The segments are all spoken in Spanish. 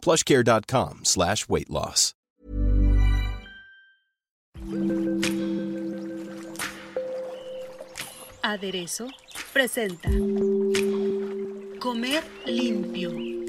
plushcare.com slash weight loss. Aderezo presenta Comer limpio.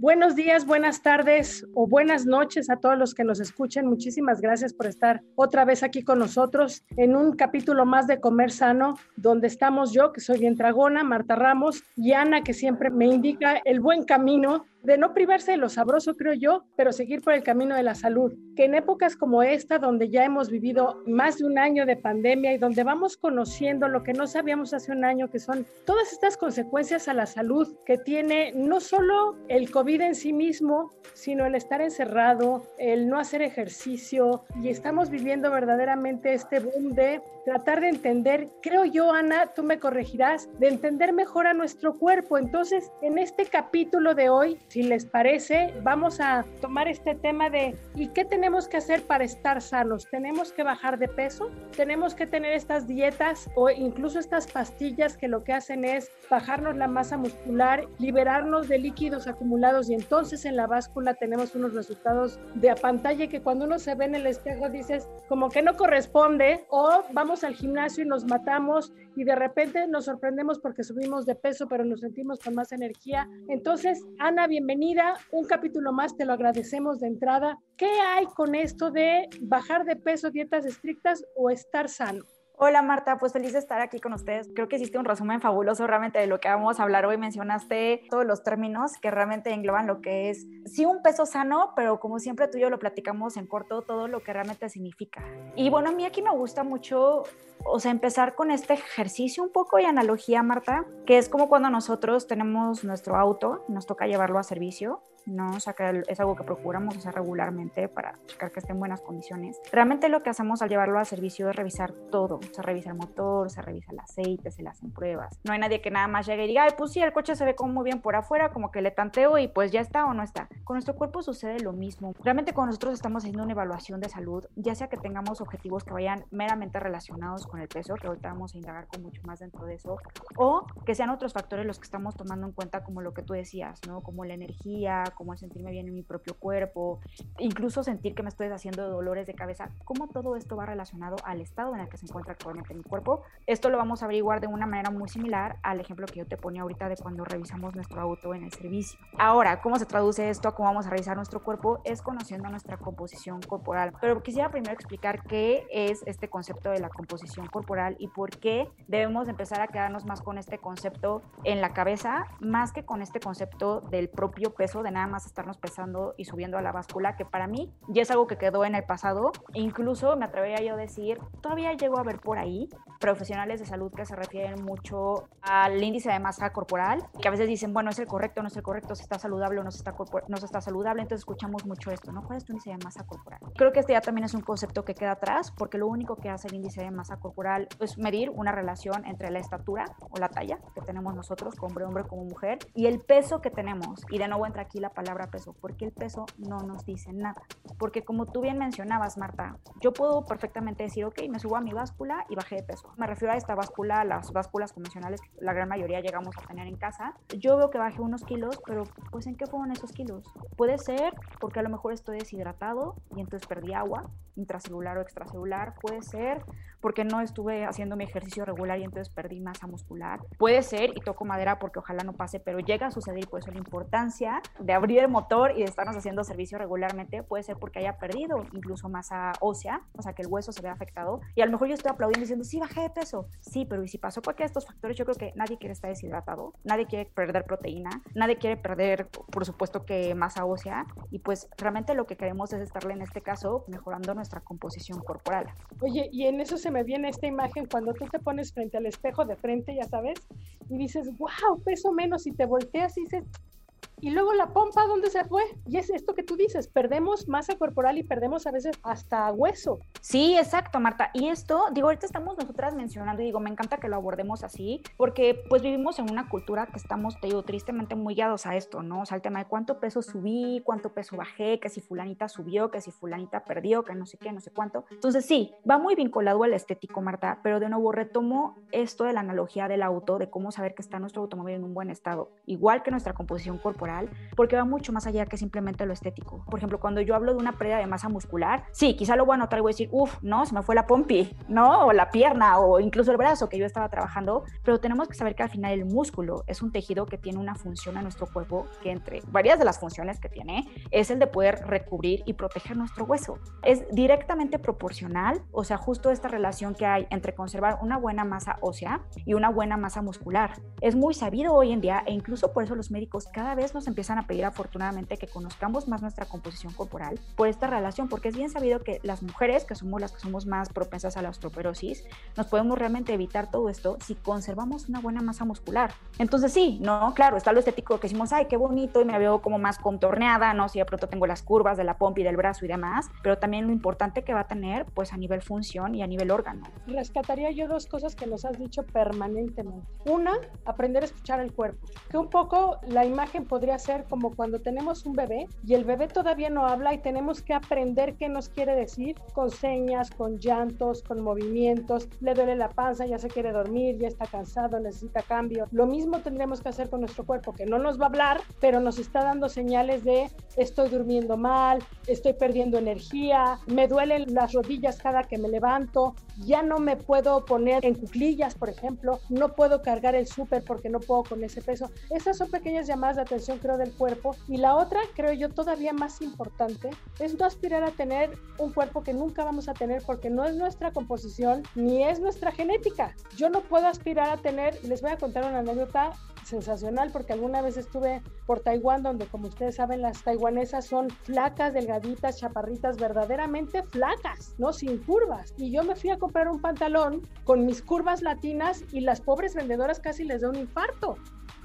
Buenos días, buenas tardes o buenas noches a todos los que nos escuchen. Muchísimas gracias por estar otra vez aquí con nosotros en un capítulo más de Comer Sano, donde estamos yo, que soy bien tragona, Marta Ramos, y Ana, que siempre me indica el buen camino de no privarse de lo sabroso, creo yo, pero seguir por el camino de la salud. Que en épocas como esta, donde ya hemos vivido más de un año de pandemia y donde vamos conociendo lo que no sabíamos hace un año, que son todas estas consecuencias a la salud que tiene no solo el COVID en sí mismo, sino el estar encerrado, el no hacer ejercicio, y estamos viviendo verdaderamente este boom de tratar de entender, creo yo, Ana, tú me corregirás, de entender mejor a nuestro cuerpo. Entonces, en este capítulo de hoy, si les parece, vamos a tomar este tema de ¿y qué tenemos que hacer para estar sanos? ¿Tenemos que bajar de peso? ¿Tenemos que tener estas dietas o incluso estas pastillas que lo que hacen es bajarnos la masa muscular, liberarnos de líquidos acumulados y entonces en la báscula tenemos unos resultados de pantalla que cuando uno se ve en el espejo dices como que no corresponde o vamos al gimnasio y nos matamos y de repente nos sorprendemos porque subimos de peso pero nos sentimos con más energía. Entonces, Ana, bienvenida. Un capítulo más, te lo agradecemos de entrada. ¿Qué hay con esto de bajar de peso, dietas estrictas o estar sano? Hola Marta, pues feliz de estar aquí con ustedes. Creo que hiciste un resumen fabuloso realmente de lo que vamos a hablar hoy. Mencionaste todos los términos que realmente engloban lo que es, sí, un peso sano, pero como siempre tú y yo lo platicamos en corto, todo lo que realmente significa. Y bueno, a mí aquí me gusta mucho, o sea, empezar con este ejercicio un poco y analogía, Marta, que es como cuando nosotros tenemos nuestro auto, nos toca llevarlo a servicio ¿no? O sea, que es algo que procuramos hacer regularmente para checar que esté en buenas condiciones. Realmente lo que hacemos al llevarlo al servicio es revisar todo. Se revisa el motor, se revisa el aceite, se le hacen pruebas. No hay nadie que nada más llegue y diga, pues sí, el coche se ve como muy bien por afuera, como que le tanteo y pues ya está o no está. Con nuestro cuerpo sucede lo mismo. Realmente cuando nosotros estamos haciendo una evaluación de salud, ya sea que tengamos objetivos que vayan meramente relacionados con el peso, que ahorita vamos a indagar con mucho más dentro de eso, o que sean otros factores los que estamos tomando en cuenta como lo que tú decías, ¿no? Como la energía, como el sentirme bien en mi propio cuerpo, incluso sentir que me estoy haciendo dolores de cabeza, cómo todo esto va relacionado al estado en el que se encuentra actualmente mi cuerpo. Esto lo vamos a averiguar de una manera muy similar al ejemplo que yo te ponía ahorita de cuando revisamos nuestro auto en el servicio. Ahora, ¿cómo se traduce esto a cómo vamos a revisar nuestro cuerpo? Es conociendo nuestra composición corporal. Pero quisiera primero explicar qué es este concepto de la composición corporal y por qué debemos empezar a quedarnos más con este concepto en la cabeza, más que con este concepto del propio peso, de nada más estarnos pesando y subiendo a la báscula, que para mí ya es algo que quedó en el pasado. E incluso me atrevería yo a decir, todavía llego a ver por ahí profesionales de salud que se refieren mucho al índice de masa corporal, que a veces dicen, bueno, es el correcto, no es el correcto, se está saludable o no está, no está saludable, entonces escuchamos mucho esto, ¿no? ¿Cuál es tu índice de masa corporal? Creo que este ya también es un concepto que queda atrás, porque lo único que hace el índice de masa corporal es medir una relación entre la estatura o la talla que tenemos nosotros, como hombre, hombre, como mujer, y el peso que tenemos. Y de nuevo entra aquí la palabra peso, porque el peso no nos dice nada. Porque como tú bien mencionabas, Marta, yo puedo perfectamente decir, ok, me subo a mi báscula y bajé de peso. Me refiero a esta báscula, las básculas convencionales que la gran mayoría llegamos a tener en casa. Yo veo que bajé unos kilos, pero pues ¿en qué fueron esos kilos? Puede ser porque a lo mejor estoy deshidratado y entonces perdí agua, intracelular o extracelular. Puede ser porque no estuve haciendo mi ejercicio regular y entonces perdí masa muscular. Puede ser, y toco madera porque ojalá no pase, pero llega a suceder y por eso la importancia de abrir el motor y de estarnos haciendo servicio regularmente. Puede ser porque haya perdido incluso masa ósea, o sea, que el hueso se vea afectado. Y a lo mejor yo estoy aplaudiendo diciendo, sí, bajé de peso. Sí, pero y si pasó cualquiera de estos factores, yo creo que nadie quiere estar deshidratado, nadie quiere perder proteína, nadie quiere perder, por supuesto, que masa ósea. Y pues realmente lo que queremos es estarle en este caso mejorando nuestra composición corporal. Oye, y en eso se me viene esta imagen cuando tú te pones frente al espejo de frente, ya sabes, y dices, wow, peso menos, y te volteas y dices, y luego la pompa, ¿dónde se fue? Y es esto que tú dices, perdemos masa corporal y perdemos a veces hasta hueso. Sí, exacto, Marta. Y esto, digo, ahorita estamos nosotras mencionando y digo, me encanta que lo abordemos así, porque pues vivimos en una cultura que estamos, te digo, tristemente muy guiados a esto, ¿no? O sea, el tema de cuánto peso subí, cuánto peso bajé, que si fulanita subió, que si fulanita perdió, que no sé qué, no sé cuánto. Entonces sí, va muy vinculado al estético, Marta, pero de nuevo retomo esto de la analogía del auto, de cómo saber que está nuestro automóvil en un buen estado, igual que nuestra composición corporal, porque va mucho más allá que simplemente lo estético. Por ejemplo, cuando yo hablo de una pérdida de masa muscular, sí, quizá lo voy a notar y voy a decir, uff, no, se me fue la pompi, ¿no? O la pierna, o incluso el brazo que yo estaba trabajando, pero tenemos que saber que al final el músculo es un tejido que tiene una función en nuestro cuerpo que entre varias de las funciones que tiene es el de poder recubrir y proteger nuestro hueso. Es directamente proporcional, o sea, justo esta relación que hay entre conservar una buena masa ósea y una buena masa muscular. Es muy sabido hoy en día e incluso por eso los médicos cada vez nos empiezan a pedir afortunadamente que conozcamos más nuestra composición corporal por esta relación, porque es bien sabido que las mujeres, que somos las que somos más propensas a la osteoporosis, nos podemos realmente evitar todo esto si conservamos una buena masa muscular. Entonces sí, no, claro, está lo estético que decimos, ay, qué bonito y me veo como más contorneada, ¿no? Si de pronto tengo las curvas de la pompa y del brazo y demás, pero también lo importante que va a tener pues a nivel función y a nivel órgano. Rescataría yo dos cosas que nos has dicho permanentemente. Una, aprender a escuchar el cuerpo, que un poco la imagen podría ser como cuando tenemos un bebé y el bebé todavía no habla y tenemos que aprender qué nos quiere decir con señas, con llantos, con movimientos, le duele la panza, ya se quiere dormir, ya está cansado, necesita cambio. Lo mismo tendremos que hacer con nuestro cuerpo, que no nos va a hablar, pero nos está dando señales de estoy durmiendo mal, estoy perdiendo energía, me duelen las rodillas cada que me levanto, ya no me puedo poner en cuclillas, por ejemplo, no puedo cargar el súper porque no puedo con ese peso. Esas son pequeñas llamadas de atención, creo, del cuerpo. Y la otra, creo yo, todavía más importante, es no aspirar a tener un cuerpo que nunca vamos a tener porque no es nuestra composición ni es nuestra genética. Yo no puedo aspirar a tener, les voy a contar una anécdota sensacional porque alguna vez estuve por Taiwán donde como ustedes saben las taiwanesas son flacas, delgaditas, chaparritas, verdaderamente flacas, ¿no? Sin curvas. Y yo me fui a comprar un pantalón con mis curvas latinas y las pobres vendedoras casi les da un infarto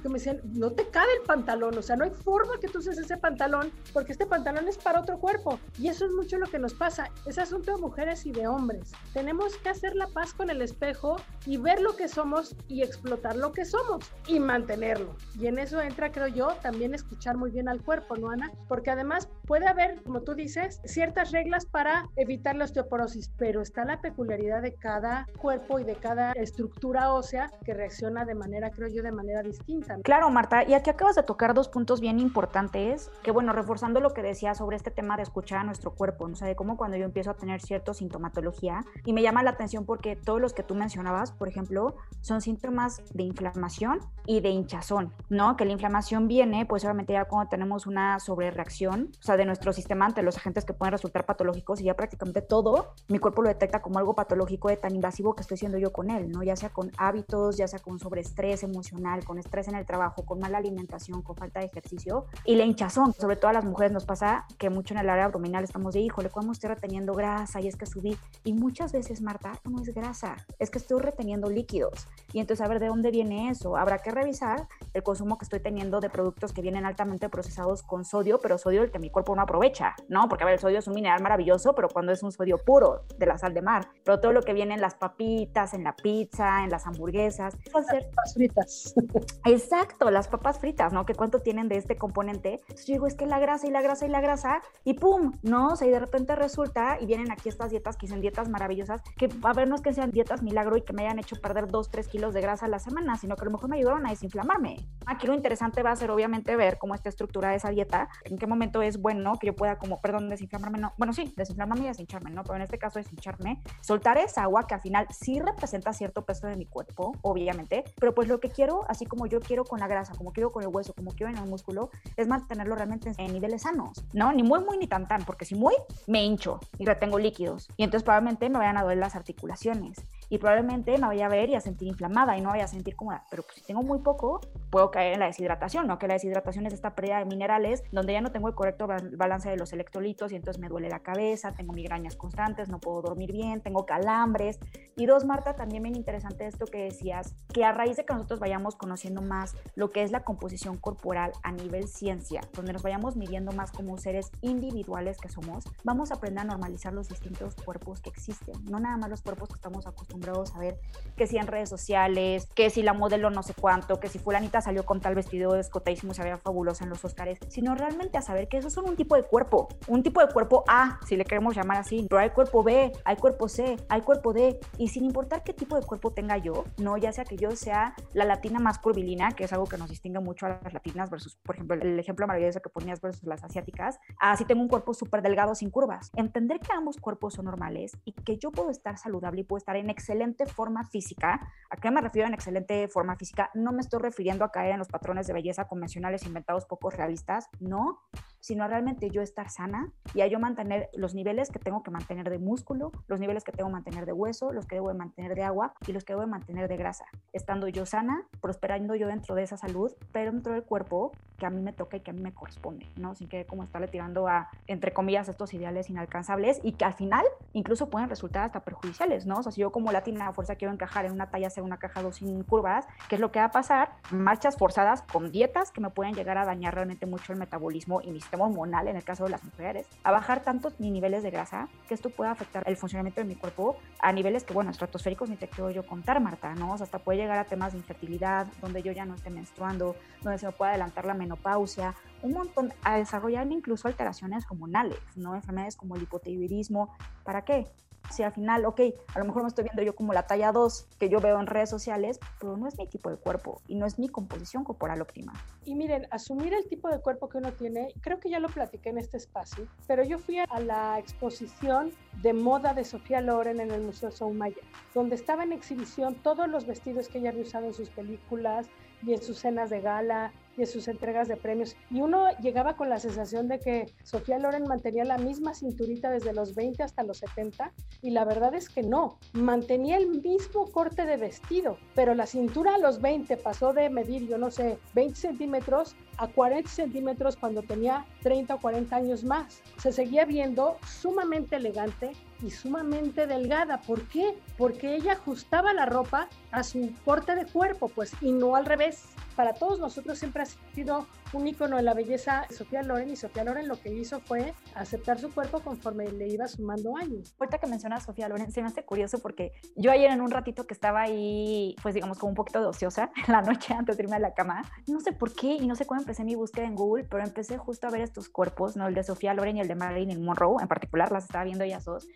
me decían, no te cabe el pantalón, o sea, no hay forma que tú uses ese pantalón, porque este pantalón es para otro cuerpo. Y eso es mucho lo que nos pasa. Es asunto de mujeres y de hombres. Tenemos que hacer la paz con el espejo y ver lo que somos y explotar lo que somos y mantenerlo. Y en eso entra, creo yo, también escuchar muy bien al cuerpo, ¿no, Ana? Porque además puede haber, como tú dices, ciertas reglas para evitar la osteoporosis, pero está la peculiaridad de cada cuerpo y de cada estructura ósea que reacciona de manera, creo yo, de manera distinta. Claro, Marta, y aquí acabas de tocar dos puntos bien importantes, que bueno, reforzando lo que decía sobre este tema de escuchar a nuestro cuerpo, ¿no? o sea, de cómo cuando yo empiezo a tener cierta sintomatología, y me llama la atención porque todos los que tú mencionabas, por ejemplo, son síntomas de inflamación y de hinchazón, ¿no? Que la inflamación viene, pues obviamente ya cuando tenemos una sobrereacción, o sea, de nuestro sistema ante los agentes que pueden resultar patológicos, y ya prácticamente todo, mi cuerpo lo detecta como algo patológico de tan invasivo que estoy siendo yo con él, ¿no? Ya sea con hábitos, ya sea con sobreestrés emocional, con estrés en el trabajo, con mala alimentación, con falta de ejercicio y la hinchazón. Sobre todo a las mujeres nos pasa que mucho en el área abdominal estamos de, híjole, ¿cómo estoy reteniendo grasa? Y es que subí. Y muchas veces, Marta, no es grasa, es que estoy reteniendo líquidos. Y entonces, a ver, ¿de dónde viene eso? Habrá que revisar el consumo que estoy teniendo de productos que vienen altamente procesados con sodio, pero sodio el que mi cuerpo no aprovecha, ¿no? Porque, a ver, el sodio es un mineral maravilloso, pero cuando es un sodio puro de la sal de mar. Pero todo lo que viene en las papitas, en la pizza, en las hamburguesas, las papas fritas. Exacto, las papas fritas, ¿no? Que cuánto tienen de este componente. Entonces yo digo, es que la grasa y la grasa y la grasa, y pum, ¿no? O sea, y de repente resulta, y vienen aquí estas dietas que son dietas maravillosas, que a ver, no es que sean dietas milagro y que me hayan hecho perder 2, 3 kilos de grasa a la semana, sino que a lo mejor me ayudaron a desinflamarme. Aquí lo interesante va a ser, obviamente, ver cómo está estructurada esa dieta, en qué momento es bueno que yo pueda, como, perdón, desinflamarme, no. Bueno, sí, desinflamarme y deshincharme, ¿no? Pero en este caso, deshincharme, soltar esa agua que al final sí representa cierto peso de mi cuerpo, obviamente, pero pues lo que quiero, así como yo quiero con la grasa, como quiero con el hueso, como quiero en el músculo, es mantenerlo realmente en niveles sanos, ¿no? Ni muy, muy, ni tan, tan, porque si muy, me hincho y retengo líquidos. Y entonces probablemente me vayan a doler las articulaciones y probablemente me vaya a ver y a sentir inflamada y no vaya a sentir cómoda. Pero pues, si tengo muy poco, puedo caer en la deshidratación, ¿no? Que la deshidratación es esta pérdida de minerales donde ya no tengo el correcto balance de los electrolitos y entonces me duele la cabeza, tengo migrañas constantes, no puedo dormir bien, tengo calambres. Y dos, Marta, también bien interesante esto que decías, que a raíz de que nosotros vayamos conociendo más lo que es la composición corporal a nivel ciencia, donde nos vayamos midiendo más como seres individuales que somos, vamos a aprender a normalizar los distintos cuerpos que existen, no nada más los cuerpos que estamos acostumbrados a ver, que si en redes sociales, que si la modelo no sé cuánto, que si fulanita salió con tal vestido escotadísimo se veía fabulosa en los Oscars, sino realmente a saber que esos son un tipo de cuerpo, un tipo de cuerpo A, si le queremos llamar así, pero hay cuerpo B, hay cuerpo C, hay cuerpo D, y sin importar qué tipo de cuerpo tenga yo, no ya sea que yo sea la latina más curvilínea, que es algo que nos distingue mucho a las latinas versus, por ejemplo, el ejemplo maravilloso que ponías versus las asiáticas, así tengo un cuerpo súper delgado sin curvas. Entender que ambos cuerpos son normales y que yo puedo estar saludable y puedo estar en excelente forma física. ¿A qué me refiero en excelente forma física? No me estoy refiriendo a caer en los patrones de belleza convencionales inventados pocos realistas, no, sino realmente yo estar sana y a yo mantener los niveles que tengo que mantener de músculo, los niveles que tengo que mantener de hueso, los que debo de mantener de agua y los que debo de mantener de grasa. Estando yo sana, prosperando yo dentro de esa salud, pero dentro del cuerpo que a mí me toca y que a mí me corresponde, ¿no? Sin que como estarle tirando a, entre comillas, estos ideales inalcanzables y que al final incluso pueden resultar hasta perjudiciales, ¿no? O sea, si yo como latina a fuerza quiero encajar en una talla C, una caja 2 sin curvas, ¿qué es lo que va a pasar? Marchas forzadas con dietas que me pueden llegar a dañar realmente mucho el metabolismo y mi sistema hormonal en el caso de las mujeres, a bajar tantos mis niveles de grasa que esto puede afectar el funcionamiento de mi cuerpo a niveles que, bueno, estratosféricos ni te quiero yo contar, Marta, ¿no? O sea, hasta puede llegar a temas de infertilidad, donde yo ya no esté menstruando, donde se me puede adelantar la menopausia, un montón, a desarrollarme incluso alteraciones hormonales, ¿no? Enfermedades como el hipotiroidismo. ¿Para qué? Si al final, ok, a lo mejor me estoy viendo yo como la talla 2 que yo veo en redes sociales, pero no es mi tipo de cuerpo y no es mi composición corporal óptima. Y miren, asumir el tipo de cuerpo que uno tiene, creo que ya lo platiqué en este espacio, pero yo fui a la exposición de moda de Sofía Loren en el Museo Soumaya, donde estaba en exhibición todos los vestidos que ella había usado en sus películas y en sus cenas de gala en sus entregas de premios. Y uno llegaba con la sensación de que Sofía Loren mantenía la misma cinturita desde los 20 hasta los 70 y la verdad es que no, mantenía el mismo corte de vestido, pero la cintura a los 20 pasó de medir, yo no sé, 20 centímetros a 40 centímetros cuando tenía 30 o 40 años más. Se seguía viendo sumamente elegante y sumamente delgada. ¿Por qué? Porque ella ajustaba la ropa a su corte de cuerpo, pues, y no al revés. Para todos nosotros siempre ha sido un icono de la belleza Sofía Loren y Sofía Loren lo que hizo fue aceptar su cuerpo conforme le iba sumando años. Ahorita que mencionas Sofía Loren, se me hace curioso porque yo ayer en un ratito que estaba ahí, pues digamos como un poquito de ociosa la noche antes de irme a la cama, no sé por qué y no sé cómo empecé mi búsqueda en Google, pero empecé justo a ver estos cuerpos, ¿no? El de Sofía Loren y el de Marilyn Monroe en particular, las estaba viendo ellas dos.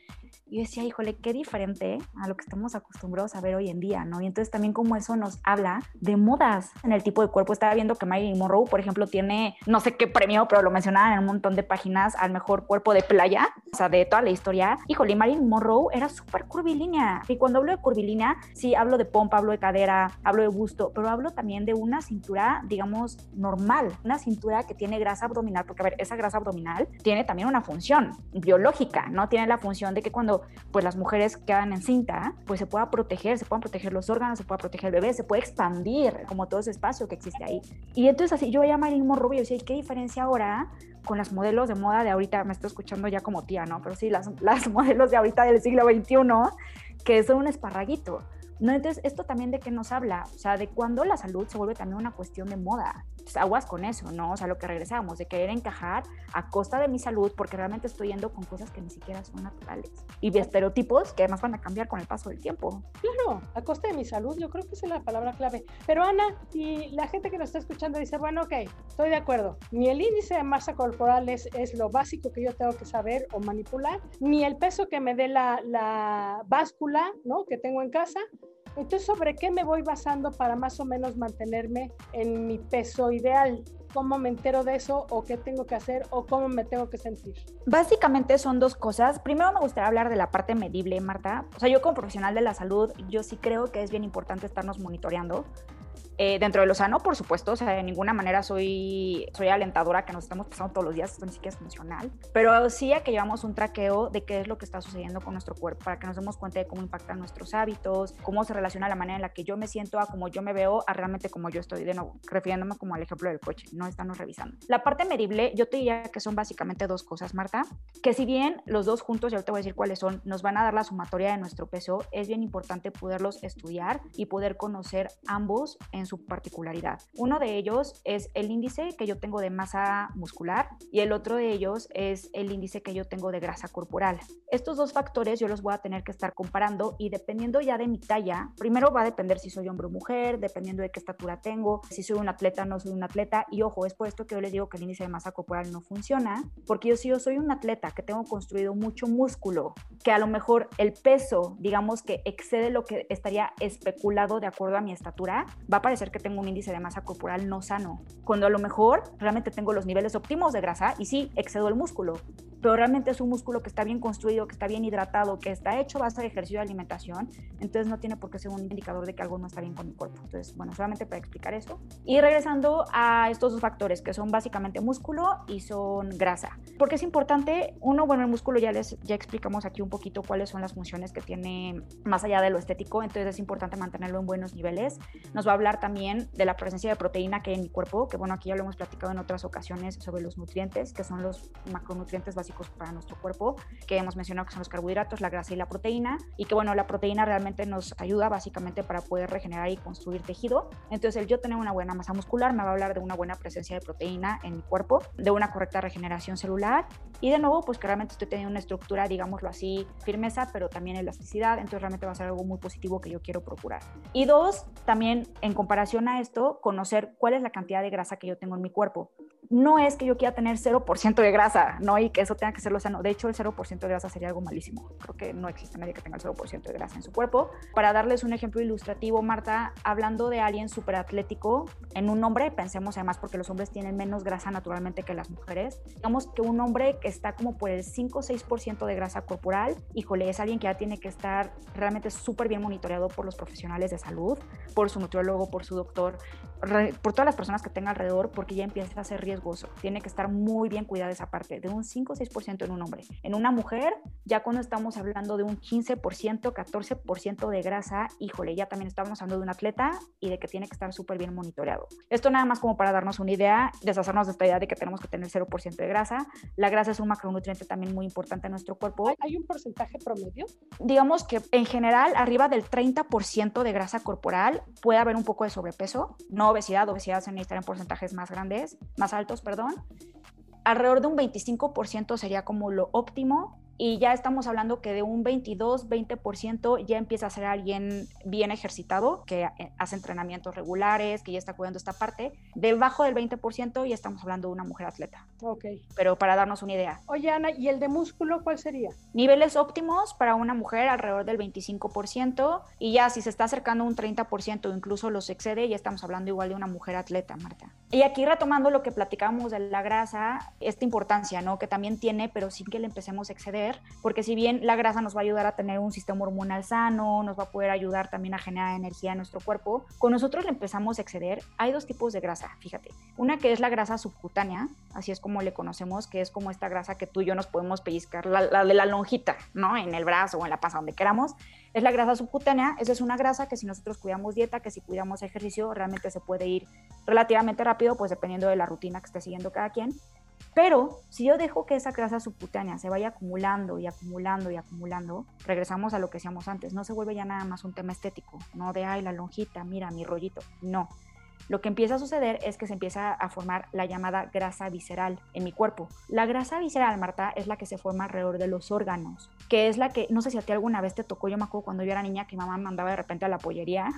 Y decía, híjole, qué diferente a lo que estamos acostumbrados a ver hoy en día, ¿no? Y entonces también como eso nos habla de modas en el tipo de cuerpo. Estaba viendo que Marilyn Monroe, por ejemplo, tiene no sé qué premio, pero lo mencionaban en un montón de páginas al mejor cuerpo de playa, o sea, de toda la historia. Híjole, Marilyn Monroe era súper curvilínea. Y cuando hablo de curvilínea, sí hablo de pompa, hablo de cadera, hablo de busto, pero hablo también de una cintura, digamos, normal, una cintura que tiene grasa abdominal, porque a ver, esa grasa abdominal tiene también una función biológica, ¿no? Tiene la función de que cuando pues las mujeres quedan en cinta, pues se pueda proteger, se puedan proteger los órganos, se pueda proteger el bebé, se puede expandir como todo ese espacio que existe ahí. Y entonces así yo veía a Marilyn Monroe y ¿qué diferencia ahora con las modelos de moda de ahorita? Me estoy escuchando ya como tía, ¿no? Pero sí, las modelos de ahorita del siglo XXI, que son un esparraguito. ¿No? Entonces, esto también de qué nos habla, o sea, de cuando la salud se vuelve también una cuestión de moda. Pues, aguas con eso, ¿no? O sea, lo que regresamos, de querer encajar a costa de mi salud porque realmente estoy yendo con cosas que ni siquiera son naturales. Y de estereotipos que además van a cambiar con el paso del tiempo. Claro, a costa de mi salud, yo creo que es la palabra clave. Pero Ana, y la gente que nos está escuchando dice, bueno, ok, estoy de acuerdo. Ni el índice de masa corporal es, es lo básico que yo tengo que saber o manipular, ni el peso que me dé la, la báscula, ¿no? Que tengo en casa, entonces, ¿sobre qué me voy basando para más o menos mantenerme en mi peso ideal? ¿Cómo me entero de eso o qué tengo que hacer o cómo me tengo que sentir? Básicamente son dos cosas. Primero me gustaría hablar de la parte medible, Marta. O sea, yo como profesional de la salud, yo sí creo que es bien importante estarnos monitoreando eh, dentro de lo sano, por supuesto, o sea, de ninguna manera soy, soy alentadora que nos estamos pasando todos los días, esto ni siquiera es funcional, pero sí a que llevamos un traqueo de qué es lo que está sucediendo con nuestro cuerpo, para que nos demos cuenta de cómo impactan nuestros hábitos, cómo se relaciona la manera en la que yo me siento a cómo yo me veo, a realmente cómo yo estoy, de nuevo, refiriéndome como al ejemplo del coche, no estamos revisando. La parte medible, yo te diría que son básicamente dos cosas, Marta, que si bien los dos juntos, ya te voy a decir cuáles son, nos van a dar la sumatoria de nuestro peso, es bien importante poderlos estudiar y poder conocer ambos en su particularidad. Uno de ellos es el índice que yo tengo de masa muscular y el otro de ellos es el índice que yo tengo de grasa corporal. Estos dos factores yo los voy a tener que estar comparando y dependiendo ya de mi talla, primero va a depender si soy hombre o mujer, dependiendo de qué estatura tengo, si soy un atleta o no soy un atleta y ojo, es por esto que yo les digo que el índice de masa corporal no funciona, porque yo si yo soy un atleta que tengo construido mucho músculo, que a lo mejor el peso, digamos que excede lo que estaría especulado de acuerdo a mi estatura, va a parecer que tengo un índice de masa corporal no sano, cuando a lo mejor realmente tengo los niveles óptimos de grasa y sí, excedo el músculo, pero realmente es un músculo que está bien construido, que está bien hidratado, que está hecho base de ejercicio de alimentación, entonces no tiene por qué ser un indicador de que algo no está bien con mi cuerpo. Entonces, bueno, solamente para explicar eso. Y regresando a estos dos factores, que son básicamente músculo y son grasa. Porque es importante, uno, bueno, el músculo ya les ya explicamos aquí un poquito cuáles son las funciones que tiene más allá de lo estético, entonces es importante mantenerlo en buenos niveles. Nos va a hablar también de la presencia de proteína que hay en mi cuerpo, que bueno, aquí ya lo hemos platicado en otras ocasiones sobre los nutrientes, que son los macronutrientes básicos para nuestro cuerpo, que hemos mencionado que son los carbohidratos, la grasa y la proteína, y que bueno, la proteína realmente nos ayuda básicamente para poder regenerar y construir tejido. Entonces, el yo tener una buena masa muscular me va a hablar de una buena presencia de proteína en mi cuerpo, de una correcta regeneración celular y de nuevo, pues que realmente estoy teniendo una estructura, digámoslo así, firmeza, pero también elasticidad, entonces realmente va a ser algo muy positivo que yo quiero procurar. Y dos, también en comparación a esto, conocer cuál es la cantidad de grasa que yo tengo en mi cuerpo no es que yo quiera tener 0% de grasa, ¿no? Y que eso tenga que ser lo sano. De hecho, el 0% de grasa sería algo malísimo. Creo que no existe nadie que tenga el 0% de grasa en su cuerpo. Para darles un ejemplo ilustrativo, Marta, hablando de alguien súper atlético, en un hombre, pensemos además porque los hombres tienen menos grasa naturalmente que las mujeres, digamos que un hombre que está como por el 5 o 6% de grasa corporal, híjole, es alguien que ya tiene que estar realmente súper bien monitoreado por los profesionales de salud, por su nutriólogo, por su doctor, por todas las personas que tenga alrededor, porque ya empieza a ser riesgoso. Tiene que estar muy bien cuidada esa parte, de un 5 o 6% en un hombre. En una mujer, ya cuando estamos hablando de un 15%, 14% de grasa, híjole, ya también estamos hablando de un atleta y de que tiene que estar súper bien monitoreado. Esto nada más como para darnos una idea, deshacernos de esta idea de que tenemos que tener 0% de grasa. La grasa es un macronutriente también muy importante en nuestro cuerpo. ¿Hay un porcentaje promedio? Digamos que en general, arriba del 30% de grasa corporal puede haber un poco de sobrepeso, no obesidad, obesidad se necesita en porcentajes más grandes, más altos, perdón. Alrededor de un 25% sería como lo óptimo y ya estamos hablando que de un 22, 20% ya empieza a ser alguien bien ejercitado, que eh, hace entrenamientos regulares, que ya está cuidando esta parte. Debajo del 20% ya estamos hablando de una mujer atleta. Ok. Pero para darnos una idea. Oye, Ana, ¿y el de músculo cuál sería? Niveles óptimos para una mujer alrededor del 25% y ya si se está acercando un 30% o incluso los excede, ya estamos hablando igual de una mujer atleta, Marta. Y aquí retomando lo que platicamos de la grasa, esta importancia, ¿no? Que también tiene, pero sin que le empecemos a exceder porque si bien la grasa nos va a ayudar a tener un sistema hormonal sano, nos va a poder ayudar también a generar energía en nuestro cuerpo, con nosotros le empezamos a exceder, hay dos tipos de grasa, fíjate. Una que es la grasa subcutánea, así es como le conocemos, que es como esta grasa que tú y yo nos podemos pellizcar, la, de la lonjita, ¿no? En el brazo o en la panza, donde queramos. Es la grasa subcutánea, esa es una grasa que si nosotros cuidamos dieta, que si cuidamos ejercicio, realmente se puede ir relativamente rápido, pues dependiendo de la rutina que esté siguiendo cada quien. Pero si yo dejo que esa grasa subcutánea se vaya acumulando y acumulando y acumulando, regresamos a lo que decíamos antes, no se vuelve ya nada más un tema estético, no de, ay, la lonjita, mira mi rollito, no. Lo que empieza a suceder es que se empieza a formar la llamada grasa visceral en mi cuerpo. La grasa visceral, Marta, es la que se forma alrededor de los órganos, que es la que, no sé si a ti alguna vez te tocó, yo me acuerdo cuando yo era niña que mamá mandaba de repente a la pollería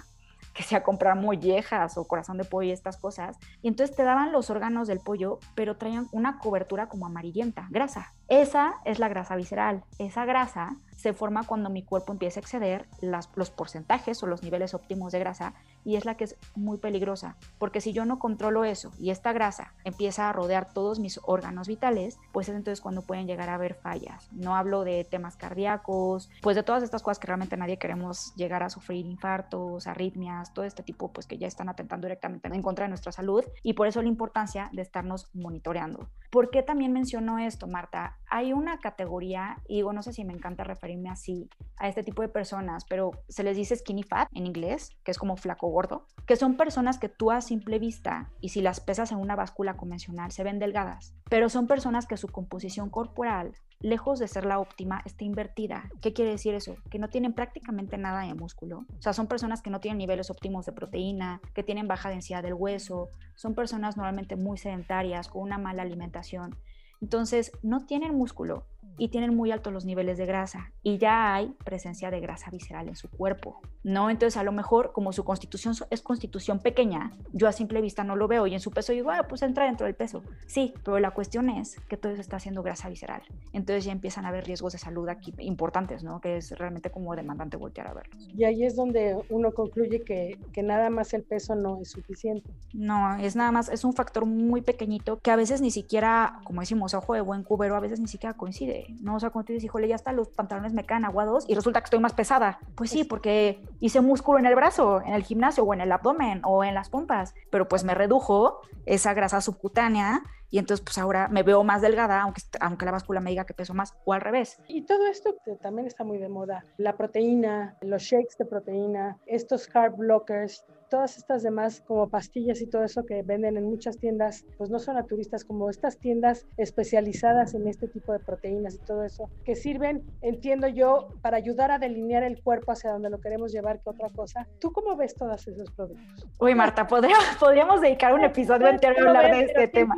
que sea comprar mollejas o corazón de pollo y estas cosas. Y entonces te daban los órganos del pollo, pero traían una cobertura como amarillenta, grasa. Esa es la grasa visceral. Esa grasa se forma cuando mi cuerpo empieza a exceder los porcentajes o los niveles óptimos de grasa y es la que es muy peligrosa, porque si yo no controlo eso y esta grasa empieza a rodear todos mis órganos vitales, pues es entonces cuando pueden llegar a haber fallas. No hablo de temas cardíacos, pues de todas estas cosas que realmente nadie queremos llegar a sufrir, infartos, arritmias, todo este tipo, pues que ya están atentando directamente en contra de nuestra salud y por eso la importancia de estarnos monitoreando. ¿Por qué también menciono esto, Marta? Hay una categoría, y digo, no sé si me encanta referirme así a este tipo de personas, pero se les dice skinny fat en inglés, que es como flaco gordo, que son personas que tú a simple vista y si las pesas en una báscula convencional se ven delgadas, pero son personas que su composición corporal, lejos de ser la óptima, está invertida. ¿Qué quiere decir eso? Que no tienen prácticamente nada de músculo. O sea, son personas que no tienen niveles óptimos de proteína, que tienen baja densidad del hueso, son personas normalmente muy sedentarias, con una mala alimentación. Entonces, no tienen músculo y tienen muy altos los niveles de grasa y ya hay presencia de grasa visceral en su cuerpo, ¿no? Entonces, a lo mejor, como su constitución es constitución pequeña, yo a simple vista no lo veo y en su peso digo, ah, pues entra dentro del peso. Sí, pero la cuestión es que todo eso está haciendo grasa visceral. Entonces ya empiezan a haber riesgos de salud aquí importantes, ¿no? Que es realmente como demandante voltear a verlos. Y ahí es donde uno concluye que, que nada más el peso no es suficiente. No, es nada más, es un factor muy pequeñito que a veces ni siquiera, como decimos, ojo de buen cubero, a veces ni siquiera coincide. ¿No? O sea, cuando tú dices, híjole, ya hasta los pantalones me caen aguados y resulta que estoy más pesada. Pues sí, porque hice músculo en el brazo, en el gimnasio o en el abdomen o en las pompas, pero pues me redujo esa grasa subcutánea y entonces pues ahora me veo más delgada, aunque, aunque la báscula me diga que peso más, o al revés. Y todo esto también está muy de moda, la proteína, los shakes de proteína, estos carb blockers, todas estas demás como pastillas y todo eso que venden en muchas tiendas, pues no son naturistas, como estas tiendas especializadas en este tipo de proteínas y todo eso, que sirven, entiendo yo, para ayudar a delinear el cuerpo hacia donde lo queremos llevar que otra cosa. ¿Tú cómo ves todos esos productos? Uy, Marta, podríamos, podríamos dedicar un episodio entero a hablar de este tema.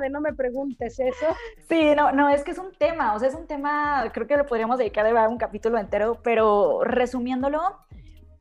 De no me preguntes eso. Sí, no, no, es que es un tema, o sea, es un tema, creo que le podríamos dedicar a un capítulo entero, pero resumiéndolo,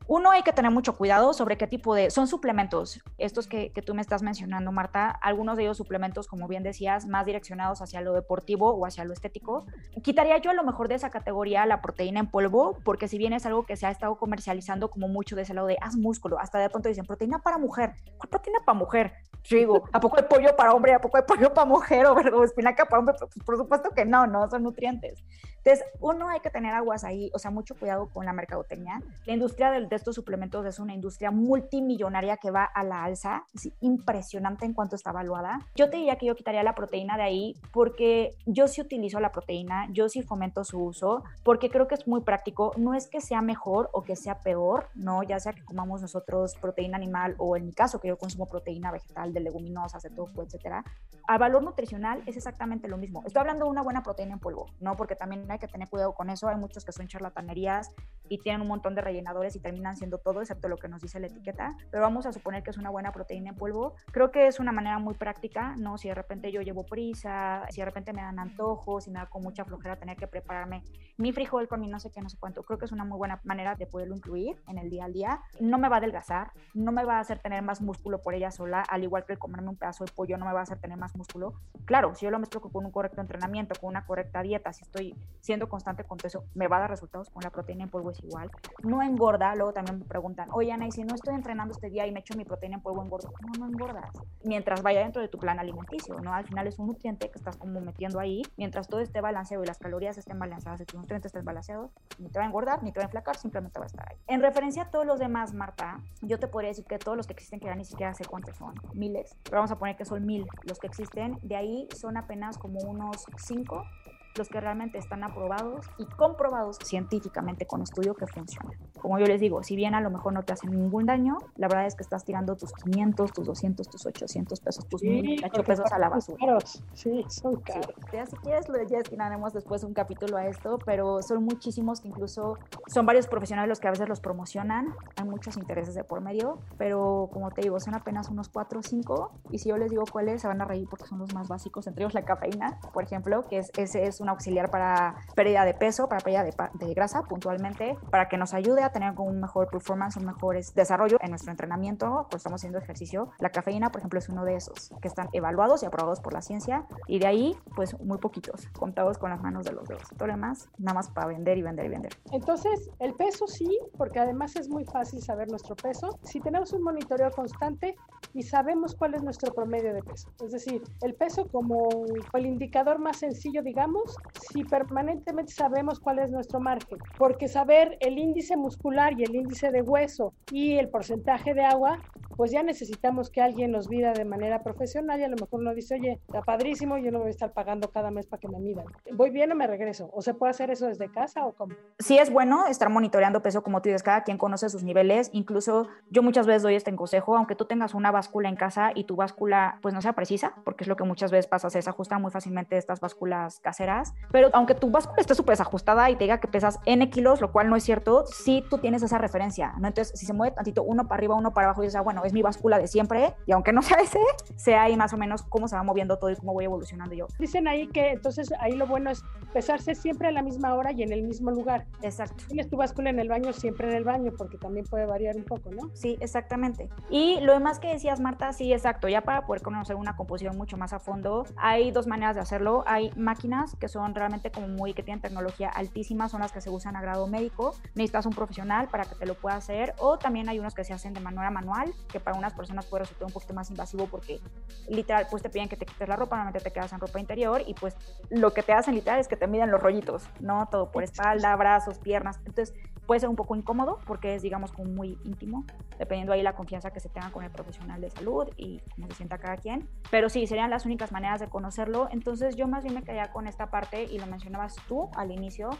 uno, hay que tener mucho cuidado sobre qué tipo de... Son suplementos, estos que, que, tú me estás mencionando, Marta. Algunos de ellos suplementos, como bien decías, más direccionados hacia lo deportivo o hacia lo estético. Quitaría yo a lo mejor de esa categoría la proteína en polvo, porque si bien es algo que se ha estado comercializando como mucho de ese lado de haz músculo, hasta de pronto dicen proteína para mujer. ¿Cuál proteína para mujer? Yo digo, ¿a poco hay pollo para hombre? ¿A poco hay pollo para mujer? ¿O, espinaca para hombre? Pues, por supuesto que no, no, son nutrientes. Entonces, uno hay que tener aguas ahí, o sea, mucho cuidado con la mercadotecnia. La industria de, de estos suplementos es una industria multimillonaria que va a la alza, es impresionante en cuanto está evaluada. Yo te diría que yo quitaría la proteína de ahí porque yo sí utilizo la proteína, yo sí fomento su uso, porque creo que es muy práctico. No es que sea mejor o que sea peor, ¿no? Ya sea que comamos nosotros proteína animal o en mi caso que yo consumo proteína vegetal de leguminosas, de tofu, etcétera. Al valor nutricional es exactamente lo mismo. Estoy hablando de una buena proteína en polvo, ¿no? Porque también hay que tener cuidado con eso. Hay muchos que son charlatanerías y tienen un montón de rellenadores y terminan siendo todo excepto lo que nos dice la etiqueta. Pero vamos a suponer que es una buena proteína en polvo. Creo que es una manera muy práctica, ¿no? Si de repente yo llevo prisa, si de repente me dan antojos, si me da con mucha flojera tener que prepararme mi frijol con mi no sé qué, no sé cuánto. Creo que es una muy buena manera de poderlo incluir en el día al día. No me va a adelgazar, no me va a hacer tener más músculo por ella sola, al igual que el comerme un pedazo de pollo no me va a hacer tener más músculo. Claro, si yo lo mezclo con un correcto entrenamiento, con una correcta dieta, si estoy siendo constante con todo eso, me va a dar resultados con la proteína en polvo es igual. No engorda, luego también me preguntan, oye Ana, y si no estoy entrenando este día y me echo mi proteína en polvo, engordo. No, no engordas. Mientras vaya dentro de tu plan alimenticio, ¿no? Al final es un nutriente que estás como metiendo ahí, mientras todo esté balanceado y las calorías estén balanceadas y tus nutrientes estén balanceados, ni te va a engordar, ni te va a enflacar, simplemente va a estar ahí. En referencia a todos los demás, Marta, yo te podría decir que todos los que existen, que ya ni siquiera sé cuántos son, pero vamos a poner que son mil los que existen, de ahí son apenas como unos cinco los que realmente están aprobados y comprobados científicamente con estudio que funcionan. Como yo les digo, si bien a lo mejor no te hacen ningún daño, la verdad es que estás tirando tus 500, tus 200, tus 800 pesos, tus sí, pesos a la basura. Caros. Sí, son caros. Sí, si quieres, ya destinaremos después un capítulo a esto, pero son muchísimos que incluso son varios profesionales los que a veces los promocionan. Hay muchos intereses de por medio, pero como te digo, son apenas unos 4 o 5. Y si yo les digo cuáles, se van a reír porque son los más básicos, entre ellos la cafeína, por ejemplo, que es, ese es un auxiliar para pérdida de peso, para pérdida de, de, grasa puntualmente, para que nos ayude a tener un mejor performance, un mejor desarrollo en nuestro entrenamiento, cuando estamos haciendo ejercicio. La cafeína, por ejemplo, es uno de esos que están evaluados y aprobados por la ciencia y de ahí, pues muy poquitos, contados con las manos de los dedos. Todo lo demás, nada más para vender y vender y vender. Entonces, el peso sí, porque además es muy fácil saber nuestro peso. Si tenemos un monitoreo constante y sabemos cuál es nuestro promedio de peso, es decir, el peso como el indicador más sencillo, digamos, si permanentemente sabemos cuál es nuestro margen, porque saber el índice muscular y el índice de hueso y el porcentaje de agua, pues ya necesitamos que alguien nos mida de manera profesional y a lo mejor uno dice, oye, está padrísimo, yo no voy a estar pagando cada mes para que me midan. ¿Voy bien o me regreso? ¿O se puede hacer eso desde casa o cómo? Sí es bueno estar monitoreando peso como tú dices, cada quien conoce sus niveles, incluso yo muchas veces doy este consejo, aunque tú tengas una báscula en casa y tu báscula pues no sea precisa, porque es lo que muchas veces pasa, se desajustan muy fácilmente estas básculas caseras, pero aunque tu báscula esté súper desajustada y te diga que pesas N kilos, lo cual no es cierto, sí tú tienes esa referencia, ¿no? Entonces, si se mueve tantito uno para arriba, uno para abajo, y dices, ah, bueno, es mi báscula de siempre, y aunque no sea ese, sea ahí más o menos cómo se va moviendo todo y cómo voy evolucionando yo. Dicen ahí que entonces ahí lo bueno es pesarse siempre a la misma hora y en el mismo lugar. Exacto. Tienes tu báscula en el baño, siempre en el baño, porque también puede variar un poco, ¿no? Sí, exactamente. Y lo demás que decías, Marta, sí, exacto, ya para poder conocer una composición mucho más a fondo, hay dos maneras de hacerlo. Hay máquinas que son realmente como muy, que tienen tecnología altísima, son las que se usan a grado médico. Necesitas un profesional para que te lo pueda hacer, o también hay unos que se hacen de manera manual, que para unas personas puede resultar un poquito más invasivo porque literal, pues te piden que te quites la ropa, normalmente te quedas en ropa interior y pues lo que te hacen literal es que te miden los rollitos, ¿no? Todo por espalda, brazos, piernas. Entonces puede ser un poco incómodo porque es, digamos, como muy íntimo, dependiendo ahí la confianza que se tenga con el profesional de salud y cómo se sienta cada quien. Pero sí, serían las únicas maneras de conocerlo. Entonces yo más bien me quedé con esta parte y lo mencionabas tú al inicio,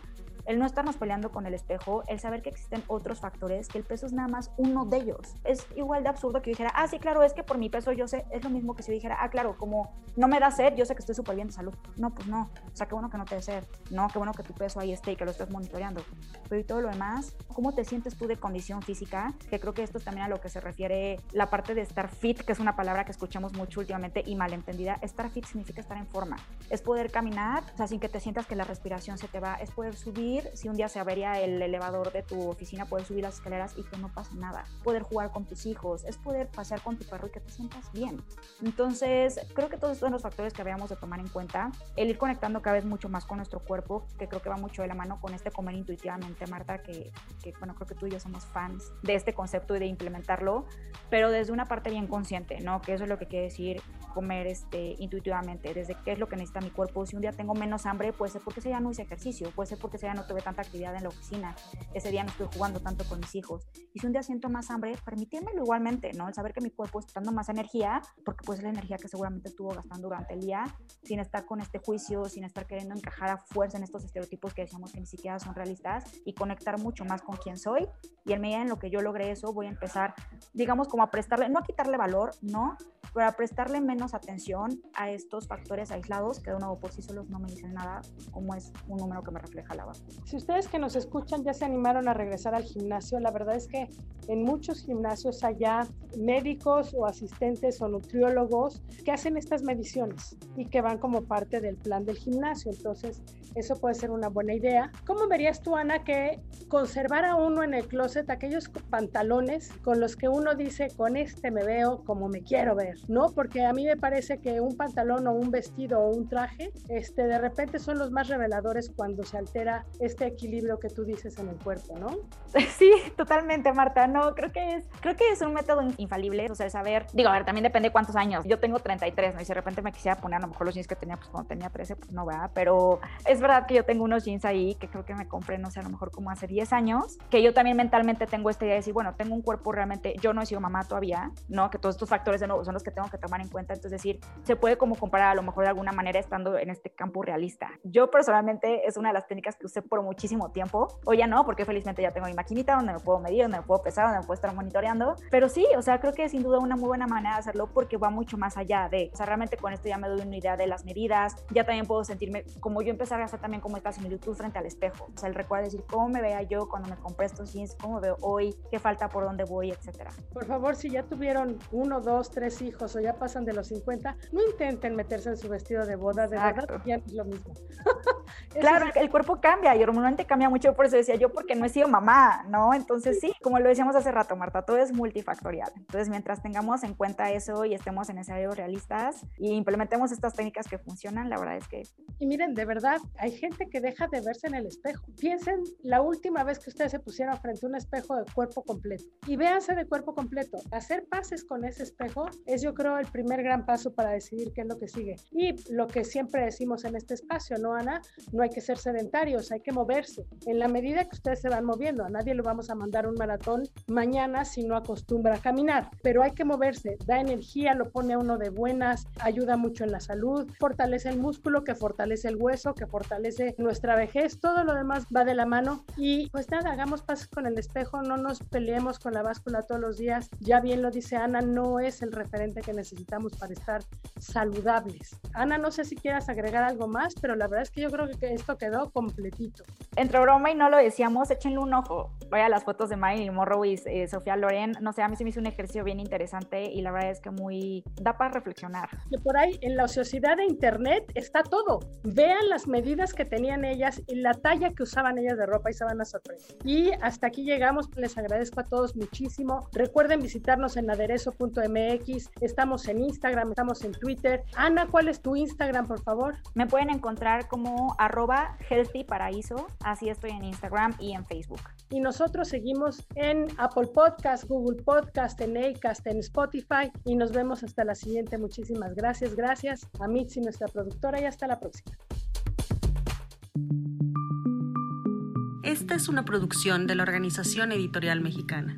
el no estarnos peleando con el espejo, el saber que existen otros factores, que el peso es nada más uno de ellos. Es igual de absurdo que yo dijera, ah, sí, claro, es que por mi peso yo sé, es lo mismo que si yo dijera, ah, claro, como no me da sed, yo sé que estoy súper bien de salud. No, pues no. O sea, qué bueno que no te dé sed. No, qué bueno que tu peso ahí esté y que lo estés monitoreando. Pero y todo lo demás, ¿cómo te sientes tú de condición física? Que creo que esto es también a lo que se refiere la parte de estar fit, que es una palabra que escuchamos mucho últimamente y malentendida. Estar fit significa estar en forma. Es poder caminar, o sea, sin que te sientas que la respiración se te va. Es poder subir si un día se avería el elevador de tu oficina, puedes subir las escaleras y que no pase nada. Poder jugar con tus hijos, es poder pasear con tu perro y que te sientas bien. Entonces, creo que todos estos son los factores que habíamos de tomar en cuenta. El ir conectando cada vez mucho más con nuestro cuerpo, que creo que va mucho de la mano con este comer intuitivamente, Marta, que, que bueno, creo que tú y yo somos fans de este concepto y de implementarlo, pero desde una parte bien consciente, ¿no? Que eso es lo que quiere decir comer este, intuitivamente, desde qué es lo que necesita mi cuerpo. Si un día tengo menos hambre, puede ser porque ese día no hice ejercicio, puede ser porque ese día no tuve tanta actividad en la oficina, ese día no estoy jugando tanto con mis hijos. Y si un día siento más hambre, permítemelo igualmente, ¿no? El saber que mi cuerpo está dando más energía, porque pues es la energía que seguramente estuvo gastando durante el día, sin estar con este juicio, sin estar queriendo encajar a fuerza en estos estereotipos que decíamos que ni siquiera son realistas y conectar mucho más con quién soy. Y en medida en lo que yo logre eso, voy a empezar, digamos, como a prestarle, no a quitarle valor, ¿no? Pero a prestarle menos atención a estos factores aislados que de nuevo por sí solos no me dicen nada, como es un número que me refleja la base. Si ustedes que nos escuchan ya se animaron a regresar al gimnasio, la verdad es que en muchos gimnasios allá médicos o asistentes o nutriólogos que hacen estas mediciones y que van como parte del plan del gimnasio. Entonces, eso puede ser una buena idea. ¿Cómo verías tú, Ana, que conservar a uno en el closet aquellos pantalones con los que uno dice, con este me veo como me quiero ver? ¿No? Porque a mí me parece que un pantalón o un vestido o un traje, este, de repente son los más reveladores cuando se altera este equilibrio que tú dices en el cuerpo, ¿no? Sí, totalmente, Marta. No, creo que es, creo que es un método infalible, o sea, saber, digo, a ver, también depende de cuántos años. Yo tengo 33, ¿no? Y si de repente me quisiera poner a lo mejor los jeans que tenía, pues cuando tenía 13, pues no, va, Pero es verdad que yo tengo unos jeans ahí que creo que me compré, no sé, a lo mejor como hace 10 años, que yo también mentalmente tengo esta idea de decir, bueno, tengo un cuerpo realmente, yo no he sido mamá todavía, ¿no? Que todos estos factores de nuevo son los que tengo que tomar en cuenta. Entonces, decir, se puede como comparar a lo mejor de alguna manera estando en este campo realista. Yo personalmente es una de las técnicas que usé por muchísimo tiempo. Hoy ya no, porque felizmente ya tengo mi maquinita donde me puedo medir, donde me puedo pesar, donde me puedo estar monitoreando. Pero sí, o sea, creo que es sin duda una muy buena manera de hacerlo porque va mucho más allá de, o sea, realmente con esto ya me doy una idea de las medidas, ya también puedo sentirme como yo empezar a hacer también como esta similitud frente al espejo. O sea, el recuerdo decir cómo me veía yo cuando me compré estos jeans, cómo veo hoy, qué falta por dónde voy, etcétera. Por favor, si ya tuvieron uno, dos, tres hijos o ya pasan de los 50, no intenten meterse en su vestido de boda, de verdad ya no es lo mismo. Claro, el cuerpo cambia y hormonalmente cambia mucho, por eso decía yo, porque no he sido mamá, ¿no? Entonces sí, como lo decíamos hace rato, Marta, todo es multifactorial. Entonces, mientras tengamos en cuenta eso y estemos en escenarios realistas y implementemos estas técnicas que funcionan, la verdad es que... Y miren, de verdad, hay gente que deja de verse en el espejo. Piensen la última vez que ustedes se pusieron frente a un espejo de cuerpo completo y véanse de cuerpo completo. Hacer pases con ese espejo es, yo creo, el primer gran paso para decidir qué es lo que sigue. Y lo que siempre decimos en este espacio, ¿no, Ana? No hay que ser sedentarios, hay que moverse. En la medida que ustedes se van moviendo, a nadie le vamos a mandar un maratón mañana si no acostumbra a caminar, pero hay que moverse, da energía, lo pone a uno de buenas, ayuda mucho en la salud, fortalece el músculo, que fortalece el hueso, que fortalece nuestra vejez, todo lo demás va de la mano y pues nada, hagamos pasos con el espejo, no nos peleemos con la báscula todos los días, ya bien lo dice Ana, no es el referente que necesitamos para estar saludables. Ana, no sé si quieras agregar algo más, pero la verdad es que yo creo que esto quedó completito. Entre broma y no lo decíamos, échenle un ojo. Vaya las fotos de Marilyn Monroe y eh, Sofía Loren. No sé, a mí se me hizo un ejercicio bien interesante y la verdad es que muy da para reflexionar. Que por ahí en la ociosidad de internet está todo. Vean las medidas que tenían ellas y la talla que usaban ellas de ropa y se van a sorprender. Y hasta aquí llegamos. Les agradezco a todos muchísimo. Recuerden visitarnos en aderezo.mx. Estamos en Instagram, estamos en Twitter. Ana, ¿cuál es tu Instagram, por favor? Me pueden encontrar como arroba healthyparaíso. Así estoy en Instagram y en Facebook. Y nosotros seguimos en Apple Podcast, Google Podcast, en Acast, en Spotify. Y nos vemos hasta la siguiente. Muchísimas gracias. Gracias a Mitzi, nuestra productora, y hasta la próxima. Esta es una producción de la Organización Editorial Mexicana.